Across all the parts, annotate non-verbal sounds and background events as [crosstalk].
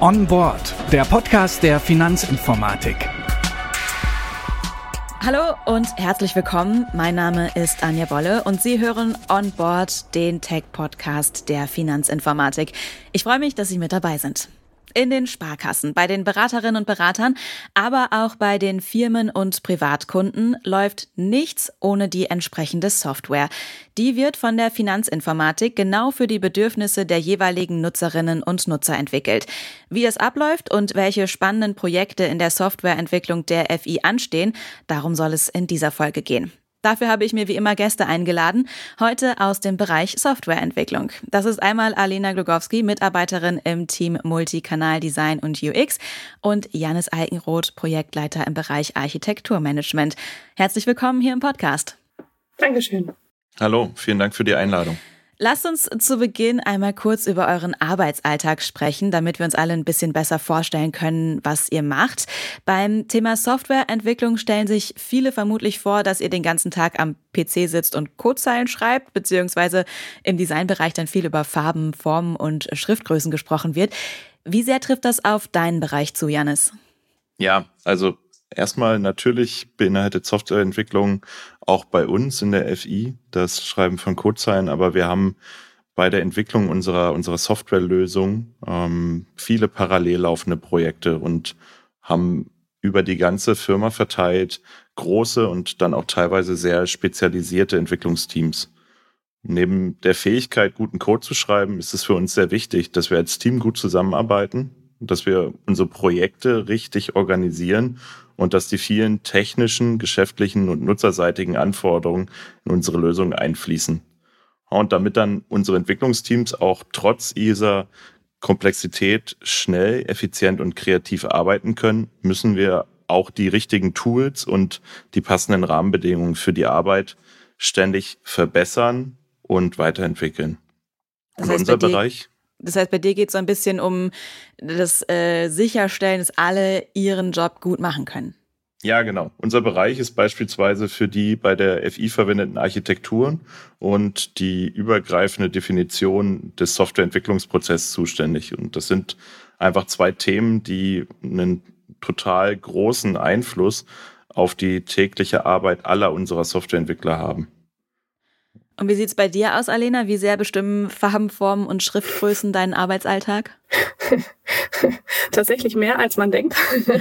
On Board, der Podcast der Finanzinformatik. Hallo und herzlich willkommen. Mein Name ist Anja Bolle und Sie hören On Board, den Tech-Podcast der Finanzinformatik. Ich freue mich, dass Sie mit dabei sind in den Sparkassen, bei den Beraterinnen und Beratern, aber auch bei den Firmen und Privatkunden läuft nichts ohne die entsprechende Software. Die wird von der Finanzinformatik genau für die Bedürfnisse der jeweiligen Nutzerinnen und Nutzer entwickelt. Wie es abläuft und welche spannenden Projekte in der Softwareentwicklung der FI anstehen, darum soll es in dieser Folge gehen. Dafür habe ich mir wie immer Gäste eingeladen, heute aus dem Bereich Softwareentwicklung. Das ist einmal Alena Glogowski, Mitarbeiterin im Team Multikanal Design und UX und Janis Eikenroth, Projektleiter im Bereich Architekturmanagement. Herzlich willkommen hier im Podcast. Dankeschön. Hallo, vielen Dank für die Einladung. Lasst uns zu Beginn einmal kurz über euren Arbeitsalltag sprechen, damit wir uns alle ein bisschen besser vorstellen können, was ihr macht. Beim Thema Softwareentwicklung stellen sich viele vermutlich vor, dass ihr den ganzen Tag am PC sitzt und Codezeilen schreibt, beziehungsweise im Designbereich dann viel über Farben, Formen und Schriftgrößen gesprochen wird. Wie sehr trifft das auf deinen Bereich zu, Janis? Ja, also Erstmal natürlich beinhaltet Softwareentwicklung auch bei uns in der FI das Schreiben von Codezeilen, aber wir haben bei der Entwicklung unserer, unserer Softwarelösung ähm, viele parallel laufende Projekte und haben über die ganze Firma verteilt große und dann auch teilweise sehr spezialisierte Entwicklungsteams. Neben der Fähigkeit, guten Code zu schreiben, ist es für uns sehr wichtig, dass wir als Team gut zusammenarbeiten, dass wir unsere Projekte richtig organisieren und dass die vielen technischen, geschäftlichen und nutzerseitigen Anforderungen in unsere Lösung einfließen. Und damit dann unsere Entwicklungsteams auch trotz dieser Komplexität schnell, effizient und kreativ arbeiten können, müssen wir auch die richtigen Tools und die passenden Rahmenbedingungen für die Arbeit ständig verbessern und weiterentwickeln. Das heißt, unser Bereich. Das heißt, bei dir geht es so ein bisschen um das äh, Sicherstellen, dass alle ihren Job gut machen können. Ja, genau. Unser Bereich ist beispielsweise für die bei der FI verwendeten Architekturen und die übergreifende Definition des Softwareentwicklungsprozesses zuständig. Und das sind einfach zwei Themen, die einen total großen Einfluss auf die tägliche Arbeit aller unserer Softwareentwickler haben. Und wie sieht es bei dir aus, Alena? Wie sehr bestimmen Farbenformen und Schriftgrößen deinen Arbeitsalltag? [laughs] Tatsächlich mehr, als man denkt. [laughs]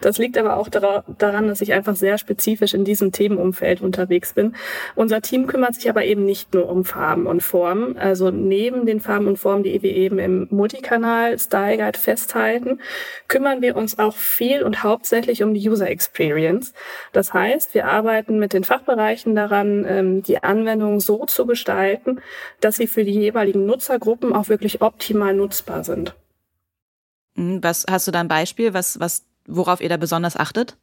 Das liegt aber auch daran, dass ich einfach sehr spezifisch in diesem Themenumfeld unterwegs bin. Unser Team kümmert sich aber eben nicht nur um Farben und Formen. Also neben den Farben und Formen, die wir eben im Multikanal Style Guide festhalten, kümmern wir uns auch viel und hauptsächlich um die User Experience. Das heißt, wir arbeiten mit den Fachbereichen daran, ähm, die Anwendung so zu gestalten, dass sie für die jeweiligen Nutzergruppen auch wirklich optimal nutzbar sind. Hm, was hast du da ein Beispiel, was, was, worauf ihr da besonders achtet?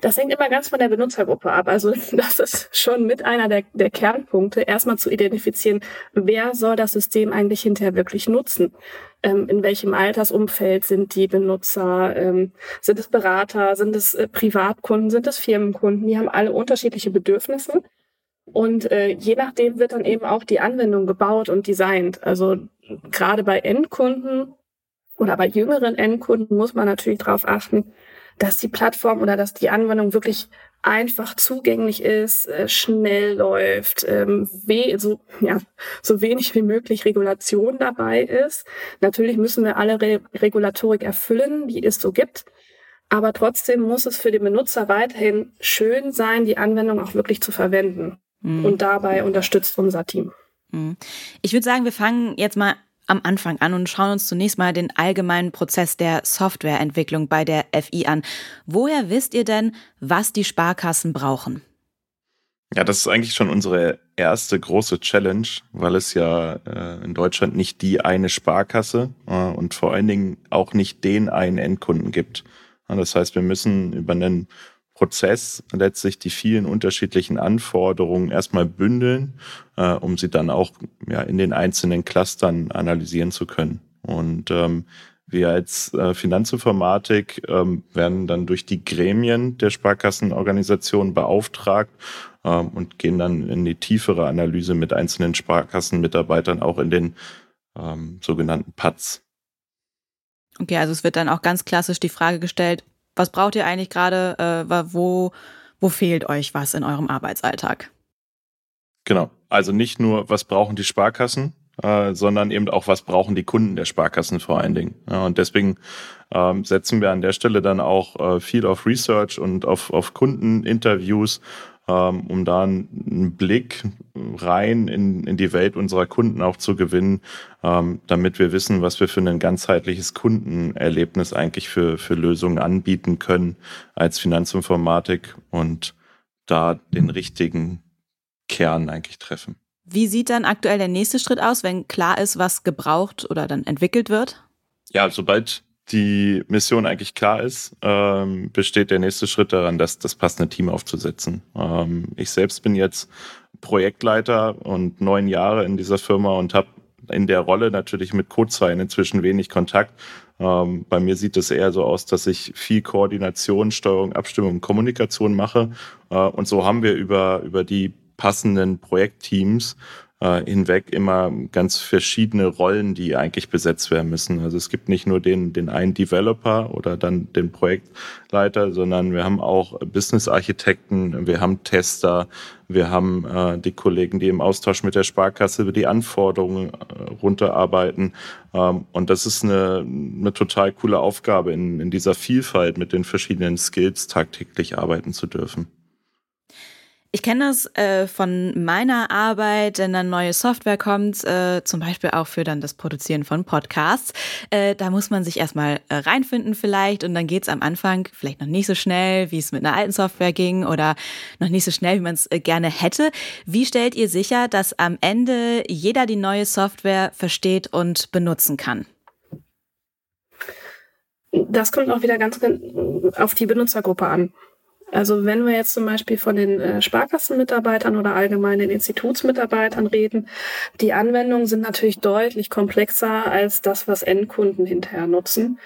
Das hängt immer ganz von der Benutzergruppe ab. Also [laughs] das ist schon mit einer der, der Kernpunkte, erstmal zu identifizieren, wer soll das System eigentlich hinterher wirklich nutzen. Ähm, in welchem Altersumfeld sind die Benutzer? Ähm, sind es Berater? Sind es äh, Privatkunden? Sind es Firmenkunden? Die haben alle unterschiedliche Bedürfnisse. Und äh, je nachdem wird dann eben auch die Anwendung gebaut und designt. Also gerade bei Endkunden oder bei jüngeren Endkunden muss man natürlich darauf achten, dass die Plattform oder dass die Anwendung wirklich einfach zugänglich ist, äh, schnell läuft, ähm, so, ja, so wenig wie möglich Regulation dabei ist. Natürlich müssen wir alle Re Regulatorik erfüllen, die es so gibt. Aber trotzdem muss es für den Benutzer weiterhin schön sein, die Anwendung auch wirklich zu verwenden. Mhm. Und dabei unterstützt unser Team. Mhm. Ich würde sagen, wir fangen jetzt mal am Anfang an und schauen uns zunächst mal den allgemeinen Prozess der Softwareentwicklung bei der FI an. Woher wisst ihr denn, was die Sparkassen brauchen? Ja, das ist eigentlich schon unsere erste große Challenge, weil es ja äh, in Deutschland nicht die eine Sparkasse äh, und vor allen Dingen auch nicht den einen Endkunden gibt. das heißt, wir müssen über einen Prozess letztlich die vielen unterschiedlichen Anforderungen erstmal bündeln, äh, um sie dann auch ja, in den einzelnen Clustern analysieren zu können. Und ähm, wir als äh, Finanzinformatik ähm, werden dann durch die Gremien der Sparkassenorganisation beauftragt ähm, und gehen dann in die tiefere Analyse mit einzelnen Sparkassenmitarbeitern auch in den ähm, sogenannten PATs. Okay, also es wird dann auch ganz klassisch die Frage gestellt, was braucht ihr eigentlich gerade, äh, wo, wo fehlt euch was in eurem Arbeitsalltag? Genau, also nicht nur, was brauchen die Sparkassen, äh, sondern eben auch, was brauchen die Kunden der Sparkassen vor allen Dingen. Ja, und deswegen ähm, setzen wir an der Stelle dann auch äh, viel auf Research und auf, auf Kundeninterviews, ähm, um da einen Blick rein in, in die Welt unserer Kunden auch zu gewinnen, ähm, damit wir wissen, was wir für ein ganzheitliches Kundenerlebnis eigentlich für, für Lösungen anbieten können als Finanzinformatik und da den richtigen Kern eigentlich treffen. Wie sieht dann aktuell der nächste Schritt aus, wenn klar ist, was gebraucht oder dann entwickelt wird? Ja, sobald die Mission eigentlich klar ist, ähm, besteht der nächste Schritt daran, das, das passende Team aufzusetzen. Ähm, ich selbst bin jetzt Projektleiter und neun Jahre in dieser Firma und habe in der Rolle natürlich mit Codezeilen inzwischen wenig Kontakt. Ähm, bei mir sieht es eher so aus, dass ich viel Koordination, Steuerung, Abstimmung, Kommunikation mache. Äh, und so haben wir über, über die passenden Projektteams äh, hinweg immer ganz verschiedene Rollen, die eigentlich besetzt werden müssen. Also es gibt nicht nur den, den einen Developer oder dann den Projektleiter, sondern wir haben auch Business-Architekten, wir haben Tester, wir haben äh, die Kollegen, die im Austausch mit der Sparkasse über die Anforderungen äh, runterarbeiten. Ähm, und das ist eine, eine total coole Aufgabe, in, in dieser Vielfalt mit den verschiedenen Skills tagtäglich arbeiten zu dürfen. Ich kenne das äh, von meiner Arbeit, wenn dann neue Software kommt, äh, zum Beispiel auch für dann das Produzieren von Podcasts. Äh, da muss man sich erstmal äh, reinfinden vielleicht und dann geht's am Anfang vielleicht noch nicht so schnell, wie es mit einer alten Software ging oder noch nicht so schnell, wie man es äh, gerne hätte. Wie stellt ihr sicher, dass am Ende jeder die neue Software versteht und benutzen kann? Das kommt auch wieder ganz auf die Benutzergruppe an. Also wenn wir jetzt zum Beispiel von den äh, Sparkassenmitarbeitern oder allgemein den Institutsmitarbeitern reden, die Anwendungen sind natürlich deutlich komplexer als das, was Endkunden hinterher nutzen.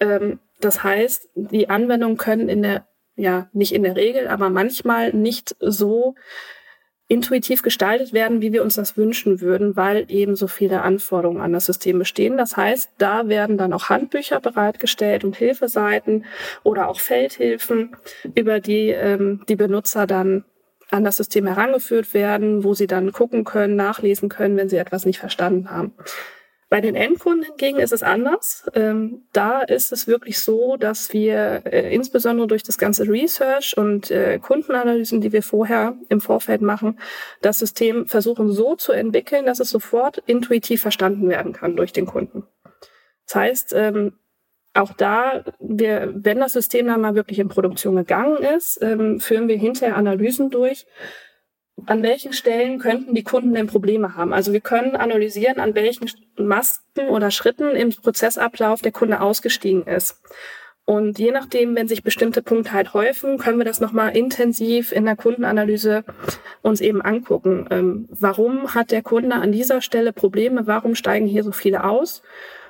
Ähm, das heißt, die Anwendungen können in der, ja, nicht in der Regel, aber manchmal nicht so intuitiv gestaltet werden, wie wir uns das wünschen würden, weil eben so viele Anforderungen an das System bestehen. Das heißt, da werden dann auch Handbücher bereitgestellt und Hilfeseiten oder auch Feldhilfen, über die ähm, die Benutzer dann an das System herangeführt werden, wo sie dann gucken können, nachlesen können, wenn sie etwas nicht verstanden haben. Bei den Endkunden hingegen ist es anders. Ähm, da ist es wirklich so, dass wir äh, insbesondere durch das ganze Research und äh, Kundenanalysen, die wir vorher im Vorfeld machen, das System versuchen so zu entwickeln, dass es sofort intuitiv verstanden werden kann durch den Kunden. Das heißt, ähm, auch da, wir, wenn das System dann mal wirklich in Produktion gegangen ist, ähm, führen wir hinterher Analysen durch, an welchen Stellen könnten die Kunden denn Probleme haben. Also wir können analysieren, an welchen Masken oder Schritten im Prozessablauf der Kunde ausgestiegen ist. Und je nachdem, wenn sich bestimmte Punkte halt häufen, können wir das nochmal intensiv in der Kundenanalyse uns eben angucken. Ähm, warum hat der Kunde an dieser Stelle Probleme? Warum steigen hier so viele aus?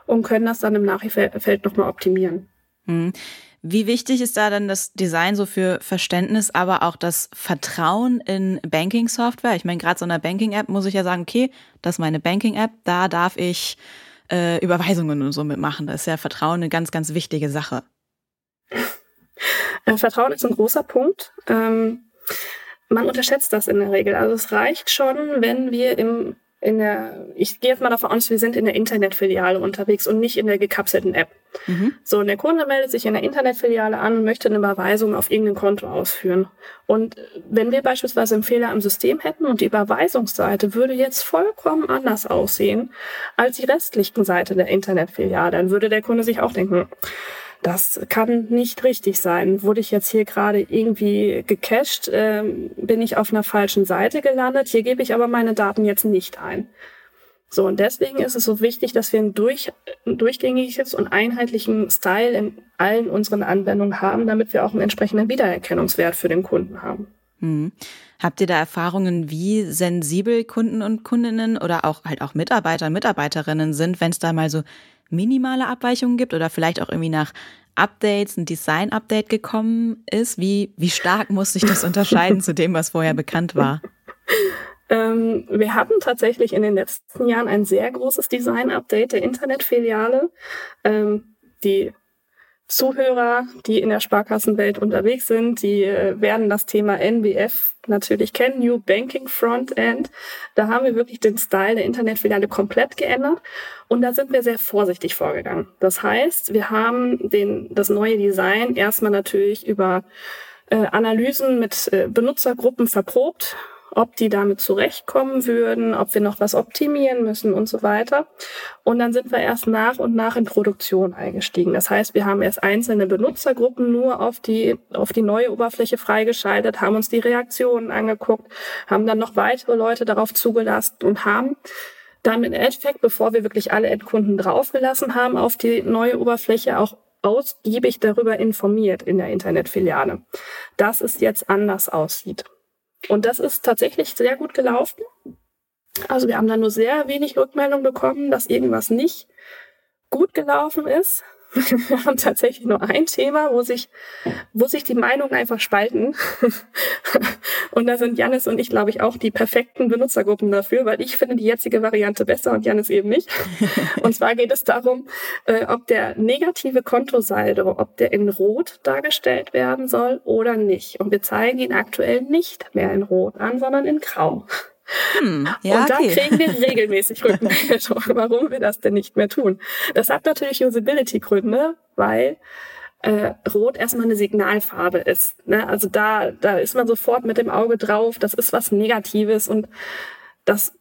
Und können das dann im Nachfeld nochmal optimieren. Hm. Wie wichtig ist da dann das Design so für Verständnis, aber auch das Vertrauen in Banking-Software? Ich meine, gerade so einer Banking-App muss ich ja sagen, okay, das ist meine Banking-App, da darf ich äh, Überweisungen und so mitmachen. Da ist ja Vertrauen eine ganz, ganz wichtige Sache. Äh, Vertrauen ist ein großer Punkt. Ähm, man unterschätzt das in der Regel. Also es reicht schon, wenn wir im in der, ich gehe jetzt mal davon aus, wir sind in der Internetfiliale unterwegs und nicht in der gekapselten App. Mhm. So, und der Kunde meldet sich in der Internetfiliale an und möchte eine Überweisung auf irgendein Konto ausführen. Und wenn wir beispielsweise einen Fehler am System hätten und die Überweisungsseite würde jetzt vollkommen anders aussehen als die restlichen Seite der Internetfiliale, dann würde der Kunde sich auch denken, das kann nicht richtig sein. Wurde ich jetzt hier gerade irgendwie gecached? Ähm, bin ich auf einer falschen Seite gelandet? Hier gebe ich aber meine Daten jetzt nicht ein. So, und deswegen ist es so wichtig, dass wir ein, durch, ein durchgängiges und einheitlichen Style in allen unseren Anwendungen haben, damit wir auch einen entsprechenden Wiedererkennungswert für den Kunden haben. Hm. Habt ihr da Erfahrungen, wie sensibel Kunden und Kundinnen oder auch halt auch Mitarbeiter und Mitarbeiterinnen sind, wenn es da mal so minimale Abweichungen gibt oder vielleicht auch irgendwie nach Updates, ein Design-Update gekommen ist? Wie, wie stark muss sich das [laughs] unterscheiden zu dem, was vorher bekannt war? Ähm, wir hatten tatsächlich in den letzten Jahren ein sehr großes Design-Update der Internetfiliale. Ähm, die Zuhörer, die in der Sparkassenwelt unterwegs sind, die äh, werden das Thema NBF natürlich kennen, New Banking Frontend. Da haben wir wirklich den Style der Internetfiliale komplett geändert und da sind wir sehr vorsichtig vorgegangen. Das heißt, wir haben den, das neue Design erstmal natürlich über äh, Analysen mit äh, Benutzergruppen verprobt ob die damit zurechtkommen würden, ob wir noch was optimieren müssen und so weiter. Und dann sind wir erst nach und nach in Produktion eingestiegen. Das heißt, wir haben erst einzelne Benutzergruppen nur auf die, auf die neue Oberfläche freigeschaltet, haben uns die Reaktionen angeguckt, haben dann noch weitere Leute darauf zugelassen und haben dann mit Endeffekt, bevor wir wirklich alle Endkunden draufgelassen haben auf die neue Oberfläche, auch ausgiebig darüber informiert in der Internetfiliale, dass es jetzt anders aussieht. Und das ist tatsächlich sehr gut gelaufen. Also wir haben da nur sehr wenig Rückmeldung bekommen, dass irgendwas nicht gut gelaufen ist. Wir haben tatsächlich nur ein Thema, wo sich, wo sich die Meinungen einfach spalten. [laughs] Und da sind Janis und ich, glaube ich, auch die perfekten Benutzergruppen dafür, weil ich finde die jetzige Variante besser und Janis eben nicht. [laughs] Und zwar geht es darum, äh, ob der negative Kontosaldo, ob der in Rot dargestellt werden soll oder nicht. Und wir zeigen ihn aktuell nicht mehr in Rot an, sondern in Grau. Hm, ja, und da okay. kriegen wir [laughs] regelmäßig Rückmeldungen, [laughs] warum wir das denn nicht mehr tun. Das hat natürlich Usability-Gründe, weil äh, Rot erstmal eine Signalfarbe ist. Ne? Also da, da ist man sofort mit dem Auge drauf, das ist was Negatives und das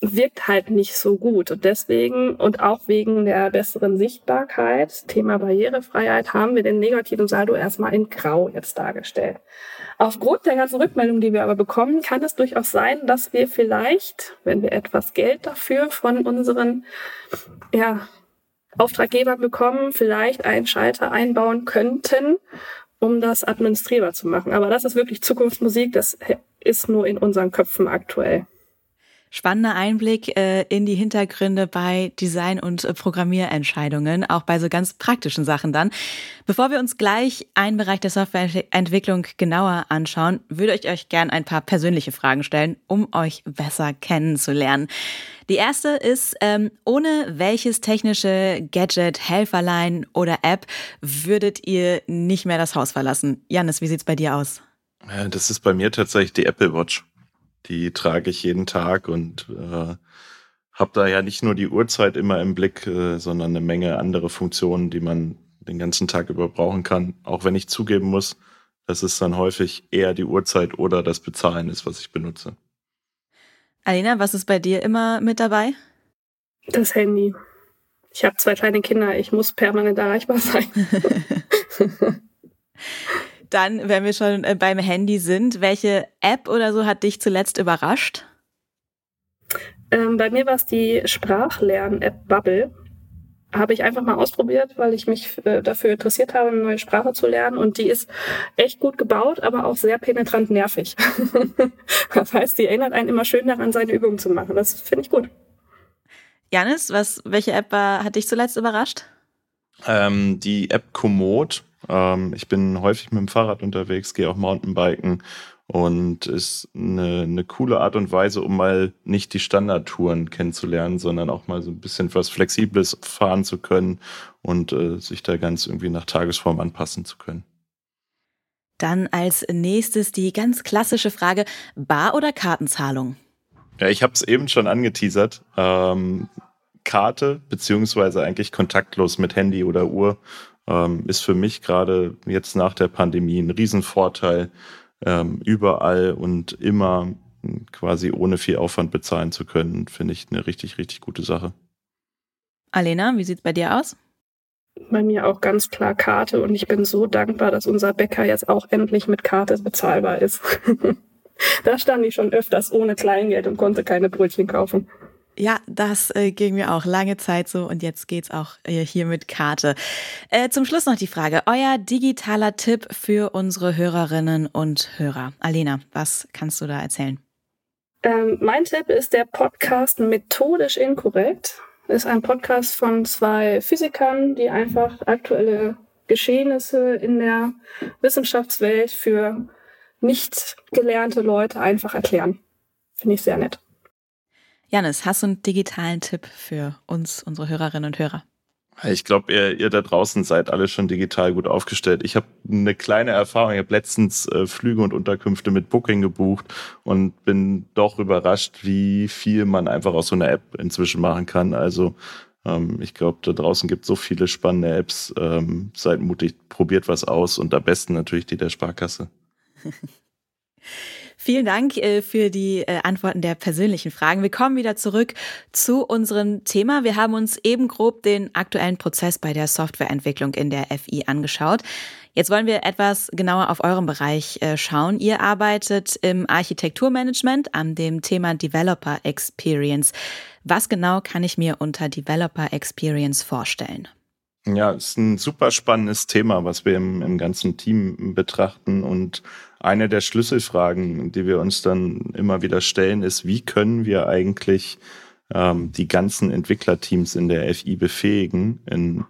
wirkt halt nicht so gut. Und deswegen und auch wegen der besseren Sichtbarkeit, Thema Barrierefreiheit, haben wir den negativen Saldo erstmal in Grau jetzt dargestellt. Aufgrund der ganzen Rückmeldungen, die wir aber bekommen, kann es durchaus sein, dass wir vielleicht, wenn wir etwas Geld dafür von unseren ja, Auftraggebern bekommen, vielleicht einen Schalter einbauen könnten, um das administrierbar zu machen. Aber das ist wirklich Zukunftsmusik, das ist nur in unseren Köpfen aktuell spannender Einblick äh, in die Hintergründe bei Design- und äh, Programmierentscheidungen, auch bei so ganz praktischen Sachen dann. Bevor wir uns gleich einen Bereich der Softwareentwicklung genauer anschauen, würde ich euch gern ein paar persönliche Fragen stellen, um euch besser kennenzulernen. Die erste ist, ähm, ohne welches technische Gadget, Helferlein oder App würdet ihr nicht mehr das Haus verlassen? Janis, wie sieht's bei dir aus? Das ist bei mir tatsächlich die Apple Watch. Die trage ich jeden Tag und äh, habe da ja nicht nur die Uhrzeit immer im Blick, äh, sondern eine Menge andere Funktionen, die man den ganzen Tag über brauchen kann. Auch wenn ich zugeben muss, dass es dann häufig eher die Uhrzeit oder das Bezahlen ist, was ich benutze. Alina, was ist bei dir immer mit dabei? Das Handy. Ich habe zwei kleine Kinder, ich muss permanent erreichbar sein. [laughs] [laughs] Dann, wenn wir schon äh, beim Handy sind, welche App oder so hat dich zuletzt überrascht? Ähm, bei mir war es die Sprachlern-App Bubble. Habe ich einfach mal ausprobiert, weil ich mich äh, dafür interessiert habe, eine neue Sprache zu lernen. Und die ist echt gut gebaut, aber auch sehr penetrant nervig. [laughs] das heißt, die erinnert einen immer schön daran, seine Übungen zu machen. Das finde ich gut. Janis, was, welche App war, hat dich zuletzt überrascht? Ähm, die App Komoot ähm, ich bin häufig mit dem Fahrrad unterwegs, gehe auch Mountainbiken und ist eine, eine coole Art und Weise, um mal nicht die Standardtouren kennenzulernen, sondern auch mal so ein bisschen was Flexibles fahren zu können und äh, sich da ganz irgendwie nach Tagesform anpassen zu können. Dann als nächstes die ganz klassische Frage, Bar- oder Kartenzahlung? Ja, ich habe es eben schon angeteasert. Ähm, Karte, beziehungsweise eigentlich kontaktlos mit Handy oder Uhr ähm, ist für mich gerade jetzt nach der Pandemie ein Riesenvorteil, ähm, überall und immer quasi ohne viel Aufwand bezahlen zu können, finde ich eine richtig, richtig gute Sache. Alena, wie sieht es bei dir aus? Bei mir auch ganz klar Karte und ich bin so dankbar, dass unser Bäcker jetzt auch endlich mit Karte bezahlbar ist. [laughs] da stand ich schon öfters ohne Kleingeld und konnte keine Brötchen kaufen. Ja, das äh, ging mir auch lange Zeit so und jetzt geht's auch äh, hier mit Karte. Äh, zum Schluss noch die Frage, euer digitaler Tipp für unsere Hörerinnen und Hörer. Alena, was kannst du da erzählen? Ähm, mein Tipp ist der Podcast Methodisch Inkorrekt. Ist ein Podcast von zwei Physikern, die einfach aktuelle Geschehnisse in der Wissenschaftswelt für nicht gelernte Leute einfach erklären. finde ich sehr nett. Janis, hast du einen digitalen Tipp für uns, unsere Hörerinnen und Hörer? Ich glaube, ihr, ihr da draußen seid alle schon digital gut aufgestellt. Ich habe eine kleine Erfahrung. Ich habe letztens äh, Flüge und Unterkünfte mit Booking gebucht und bin doch überrascht, wie viel man einfach aus so einer App inzwischen machen kann. Also ähm, ich glaube, da draußen gibt so viele spannende Apps. Ähm, seid mutig, probiert was aus und am besten natürlich die der Sparkasse. [laughs] Vielen Dank äh, für die äh, Antworten der persönlichen Fragen. Wir kommen wieder zurück zu unserem Thema. Wir haben uns eben grob den aktuellen Prozess bei der Softwareentwicklung in der FI angeschaut. Jetzt wollen wir etwas genauer auf euren Bereich äh, schauen. Ihr arbeitet im Architekturmanagement an dem Thema Developer Experience. Was genau kann ich mir unter Developer Experience vorstellen? Ja, ist ein super spannendes Thema, was wir im, im ganzen Team betrachten. Und eine der Schlüsselfragen, die wir uns dann immer wieder stellen, ist, wie können wir eigentlich ähm, die ganzen Entwicklerteams in der FI befähigen, in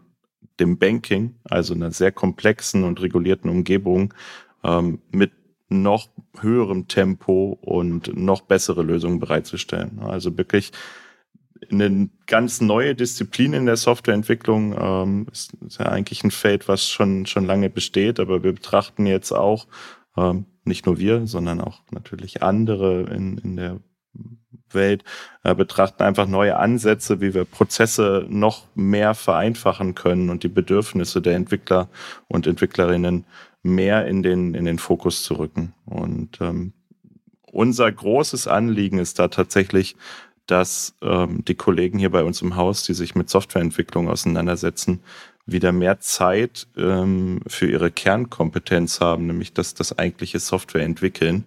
dem Banking, also einer sehr komplexen und regulierten Umgebung, ähm, mit noch höherem Tempo und noch bessere Lösungen bereitzustellen. Also wirklich eine ganz neue Disziplin in der Softwareentwicklung. Ähm, ist, ist ja eigentlich ein Feld, was schon, schon lange besteht, aber wir betrachten jetzt auch, ähm, nicht nur wir, sondern auch natürlich andere in, in der Welt, äh, betrachten einfach neue Ansätze, wie wir Prozesse noch mehr vereinfachen können und die Bedürfnisse der Entwickler und Entwicklerinnen mehr in den, in den Fokus zu rücken. Und ähm, unser großes Anliegen ist da tatsächlich, dass ähm, die Kollegen hier bei uns im Haus, die sich mit Softwareentwicklung auseinandersetzen, wieder mehr Zeit ähm, für ihre Kernkompetenz haben, nämlich das, das eigentliche Software entwickeln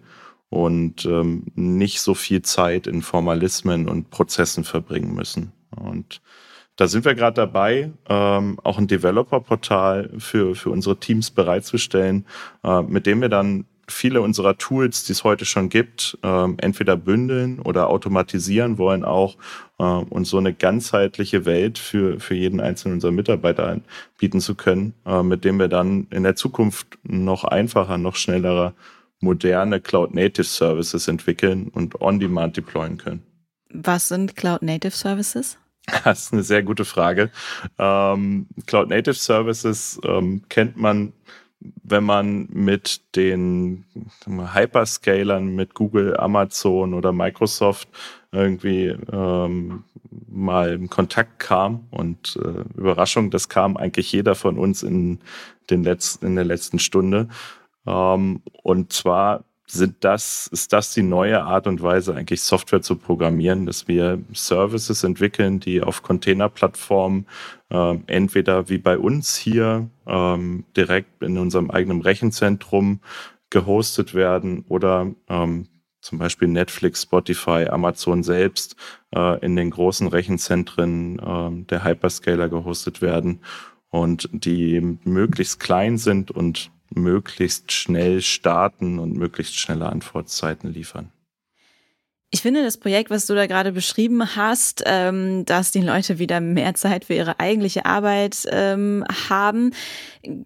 und ähm, nicht so viel Zeit in Formalismen und Prozessen verbringen müssen. Und da sind wir gerade dabei, ähm, auch ein Developer-Portal für, für unsere Teams bereitzustellen, äh, mit dem wir dann viele unserer Tools, die es heute schon gibt, ähm, entweder bündeln oder automatisieren wollen auch äh, und so eine ganzheitliche Welt für, für jeden einzelnen unserer Mitarbeiter bieten zu können, äh, mit dem wir dann in der Zukunft noch einfacher, noch schneller moderne Cloud-Native Services entwickeln und on-demand deployen können. Was sind Cloud-Native Services? [laughs] Das ist eine sehr gute Frage. Ähm, Cloud-Native Services ähm, kennt man wenn man mit den Hyperscalern, mit Google, Amazon oder Microsoft irgendwie ähm, mal in Kontakt kam und äh, Überraschung, das kam eigentlich jeder von uns in, den letzten, in der letzten Stunde. Ähm, und zwar sind das, ist das die neue Art und Weise, eigentlich Software zu programmieren, dass wir Services entwickeln, die auf Containerplattformen äh, entweder wie bei uns hier ähm, direkt in unserem eigenen Rechenzentrum gehostet werden oder ähm, zum Beispiel Netflix, Spotify, Amazon selbst äh, in den großen Rechenzentren äh, der Hyperscaler gehostet werden und die möglichst klein sind und möglichst schnell starten und möglichst schnelle Antwortzeiten liefern. Ich finde das Projekt, was du da gerade beschrieben hast, ähm, dass die Leute wieder mehr Zeit für ihre eigentliche Arbeit ähm, haben,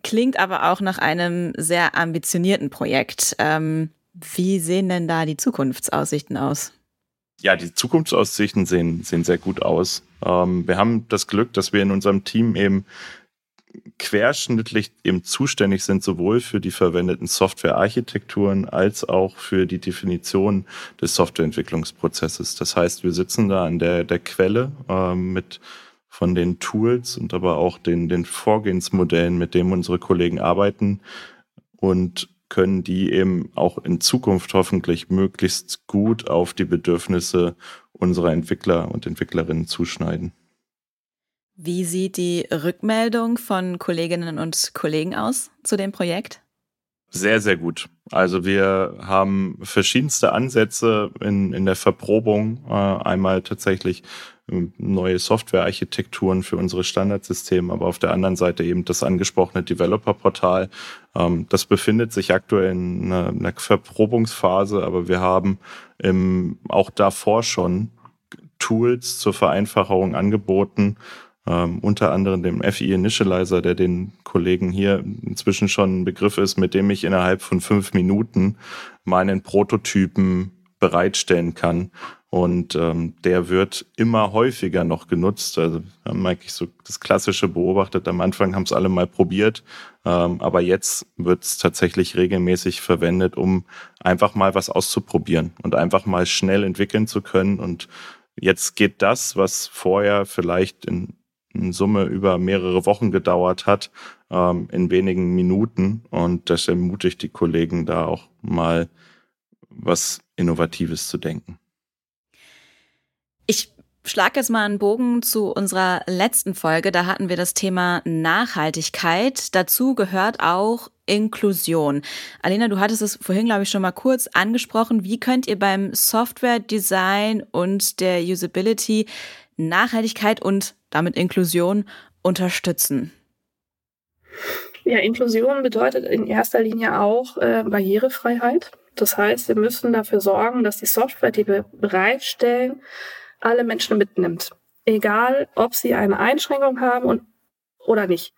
klingt aber auch nach einem sehr ambitionierten Projekt. Ähm, wie sehen denn da die Zukunftsaussichten aus? Ja, die Zukunftsaussichten sehen, sehen sehr gut aus. Ähm, wir haben das Glück, dass wir in unserem Team eben querschnittlich eben zuständig sind, sowohl für die verwendeten Softwarearchitekturen als auch für die Definition des Softwareentwicklungsprozesses. Das heißt, wir sitzen da an der, der Quelle äh, mit von den Tools und aber auch den, den Vorgehensmodellen, mit denen unsere Kollegen arbeiten und können die eben auch in Zukunft hoffentlich möglichst gut auf die Bedürfnisse unserer Entwickler und Entwicklerinnen zuschneiden. Wie sieht die Rückmeldung von Kolleginnen und Kollegen aus zu dem Projekt? Sehr, sehr gut. Also wir haben verschiedenste Ansätze in, in der Verprobung. Äh, einmal tatsächlich ähm, neue Softwarearchitekturen für unsere Standardsysteme, aber auf der anderen Seite eben das angesprochene Developer-Portal. Ähm, das befindet sich aktuell in einer, Verprobungsphase, aber wir haben auch davor schon Tools zur Vereinfachung angeboten, ähm, unter anderem dem FI Initializer, der den Kollegen hier inzwischen schon ein Begriff ist, mit dem ich innerhalb von fünf Minuten meinen Prototypen bereitstellen kann. Und ähm, der wird immer häufiger noch genutzt. Also haben eigentlich so das Klassische beobachtet. Am Anfang haben es alle mal probiert, ähm, aber jetzt wird es tatsächlich regelmäßig verwendet, um einfach mal was auszuprobieren und einfach mal schnell entwickeln zu können. Und jetzt geht das, was vorher vielleicht in, in Summe über mehrere Wochen gedauert hat, ähm, in wenigen Minuten. Und das ermutigt die Kollegen da auch mal was Innovatives zu denken. Ich schlag jetzt mal einen Bogen zu unserer letzten Folge. Da hatten wir das Thema Nachhaltigkeit. Dazu gehört auch Inklusion. Alena, du hattest es vorhin, glaube ich, schon mal kurz angesprochen. Wie könnt ihr beim Software Design und der Usability Nachhaltigkeit und damit Inklusion unterstützen? Ja, Inklusion bedeutet in erster Linie auch äh, Barrierefreiheit. Das heißt, wir müssen dafür sorgen, dass die Software, die wir bereitstellen, alle Menschen mitnimmt. Egal, ob sie eine Einschränkung haben und, oder nicht.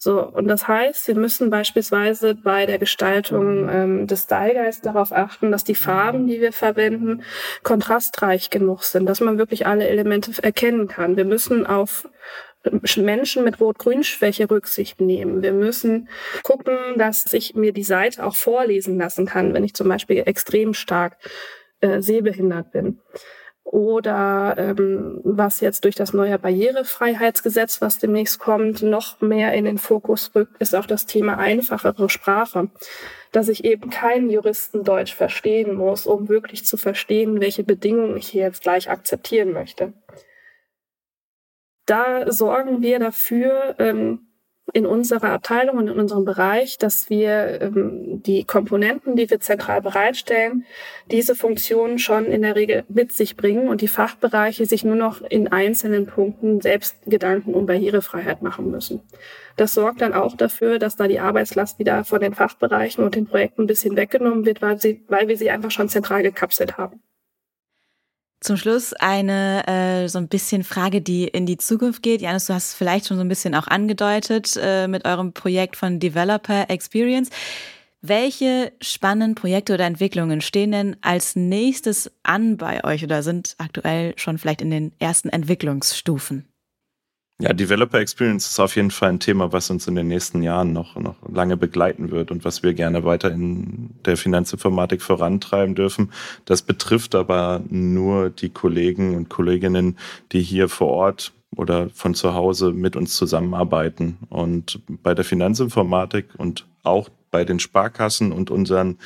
So, und das heißt, wir müssen beispielsweise bei der Gestaltung ähm, des Style Guides darauf achten, dass die Farben, die wir verwenden, kontrastreich genug sind, dass man wirklich alle Elemente erkennen kann. Wir müssen auf Menschen mit Rot-Grün-Schwäche Rücksicht nehmen. Wir müssen gucken, dass ich mir die Seite auch vorlesen lassen kann, wenn ich zum Beispiel extrem stark äh, sehbehindert bin. Oder ähm, was jetzt durch das neue Barrierefreiheitsgesetz, was demnächst kommt, noch mehr in den Fokus rückt, ist auch das Thema einfachere Sprache. Dass ich eben keinen Juristen Deutsch verstehen muss, um wirklich zu verstehen, welche Bedingungen ich hier jetzt gleich akzeptieren möchte. Da sorgen wir dafür, ähm, in unserer Abteilung und in unserem Bereich, dass wir ähm, die Komponenten, die wir zentral bereitstellen, diese Funktionen schon in der Regel mit sich bringen und die Fachbereiche sich nur noch in einzelnen Punkten selbst Gedanken um Barrierefreiheit machen müssen. Das sorgt dann auch dafür, dass da die Arbeitslast wieder von den Fachbereichen und den Projekten ein bisschen weggenommen wird, weil, sie, weil wir sie einfach schon zentral gekapselt haben. Zum Schluss eine äh, so ein bisschen Frage, die in die Zukunft geht. Janis, du hast es vielleicht schon so ein bisschen auch angedeutet äh, mit eurem Projekt von Developer Experience. Welche spannenden Projekte oder Entwicklungen stehen denn als nächstes an bei euch oder sind aktuell schon vielleicht in den ersten Entwicklungsstufen? Ja, Developer Experience ist auf jeden Fall ein Thema, was uns in den nächsten Jahren noch, noch lange begleiten wird und was wir gerne weiter in der Finanzinformatik vorantreiben dürfen. Das betrifft aber nur die Kollegen und Kolleginnen, die hier vor Ort oder von zu Hause mit uns zusammenarbeiten. Und bei der Finanzinformatik und auch bei den Sparkassen und unseren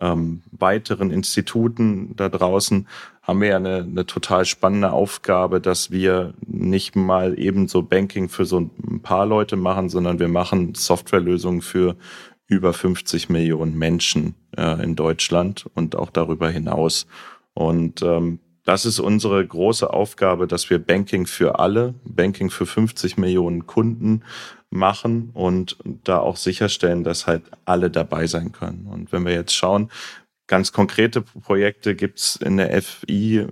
ähm, weiteren Instituten da draußen haben wir ja eine, eine total spannende Aufgabe, dass wir nicht mal eben so Banking für so ein paar Leute machen, sondern wir machen Softwarelösungen für über 50 Millionen Menschen äh, in Deutschland und auch darüber hinaus. Und ähm, das ist unsere große Aufgabe, dass wir Banking für alle, Banking für 50 Millionen Kunden machen und da auch sicherstellen, dass halt alle dabei sein können. Und wenn wir jetzt schauen, ganz konkrete Projekte gibt's in der FI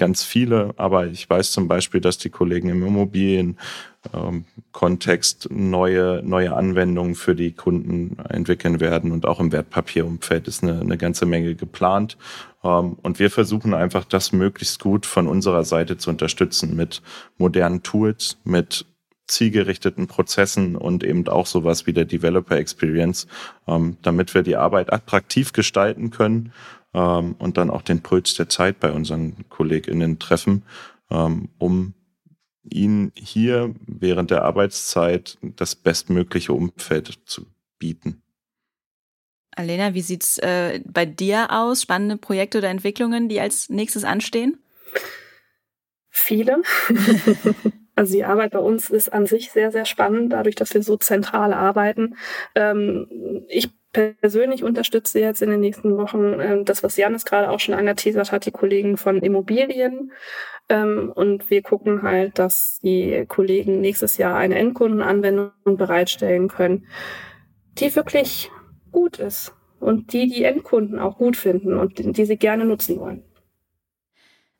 ganz viele, aber ich weiß zum Beispiel, dass die Kollegen im Immobilien-Kontext ähm, neue, neue Anwendungen für die Kunden entwickeln werden und auch im Wertpapierumfeld ist eine, eine ganze Menge geplant. Ähm, und wir versuchen einfach, das möglichst gut von unserer Seite zu unterstützen mit modernen Tools, mit zielgerichteten Prozessen und eben auch sowas wie der Developer Experience, ähm, damit wir die Arbeit attraktiv gestalten können ähm, und dann auch den Puls der Zeit bei unseren KollegInnen treffen, ähm, um ihnen hier während der Arbeitszeit das bestmögliche Umfeld zu bieten. Alena, wie sieht's äh, bei dir aus? Spannende Projekte oder Entwicklungen, die als nächstes anstehen? Viele. [laughs] Also die Arbeit bei uns ist an sich sehr, sehr spannend, dadurch, dass wir so zentral arbeiten. Ähm, ich persönlich unterstütze jetzt in den nächsten Wochen äh, das, was Janis gerade auch schon angeteasert hat, die Kollegen von Immobilien. Ähm, und wir gucken halt, dass die Kollegen nächstes Jahr eine Endkundenanwendung bereitstellen können, die wirklich gut ist und die die Endkunden auch gut finden und die sie gerne nutzen wollen.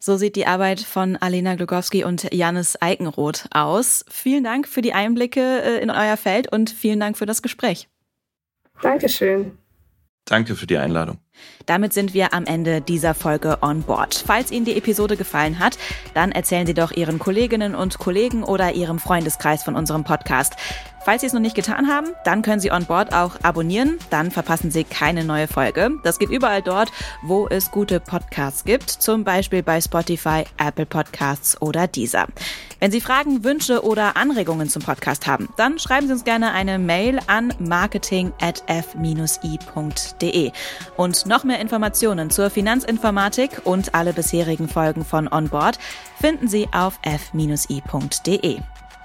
So sieht die Arbeit von Alena Glogowski und Janis Eikenroth aus. Vielen Dank für die Einblicke äh, in euer Feld und vielen Dank für das Gespräch. Dankeschön. Danke für die Einladung. Damit sind wir am Ende dieser Folge on board. Falls Ihnen die Episode gefallen hat, dann erzählen Sie doch Ihren Kolleginnen und Kollegen oder Ihrem Freundeskreis von unserem Podcast. Falls Sie es noch nicht getan haben, dann können Sie On Board auch abonnieren, dann verpassen Sie keine neue Folge. Das geht überall dort, wo es gute Podcasts gibt, zum Beispiel bei Spotify, Apple Podcasts oder Deezer. Wenn Sie Fragen, Wünsche oder Anregungen zum Podcast haben, dann schreiben Sie uns gerne eine Mail an marketing@f-i.de. Und noch mehr Informationen zur Finanzinformatik und alle bisherigen Folgen von On Board finden Sie auf f-i.de.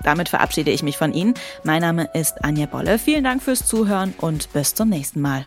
Damit verabschiede ich mich von Ihnen. Mein Name ist Anja Bolle. Vielen Dank fürs Zuhören und bis zum nächsten Mal.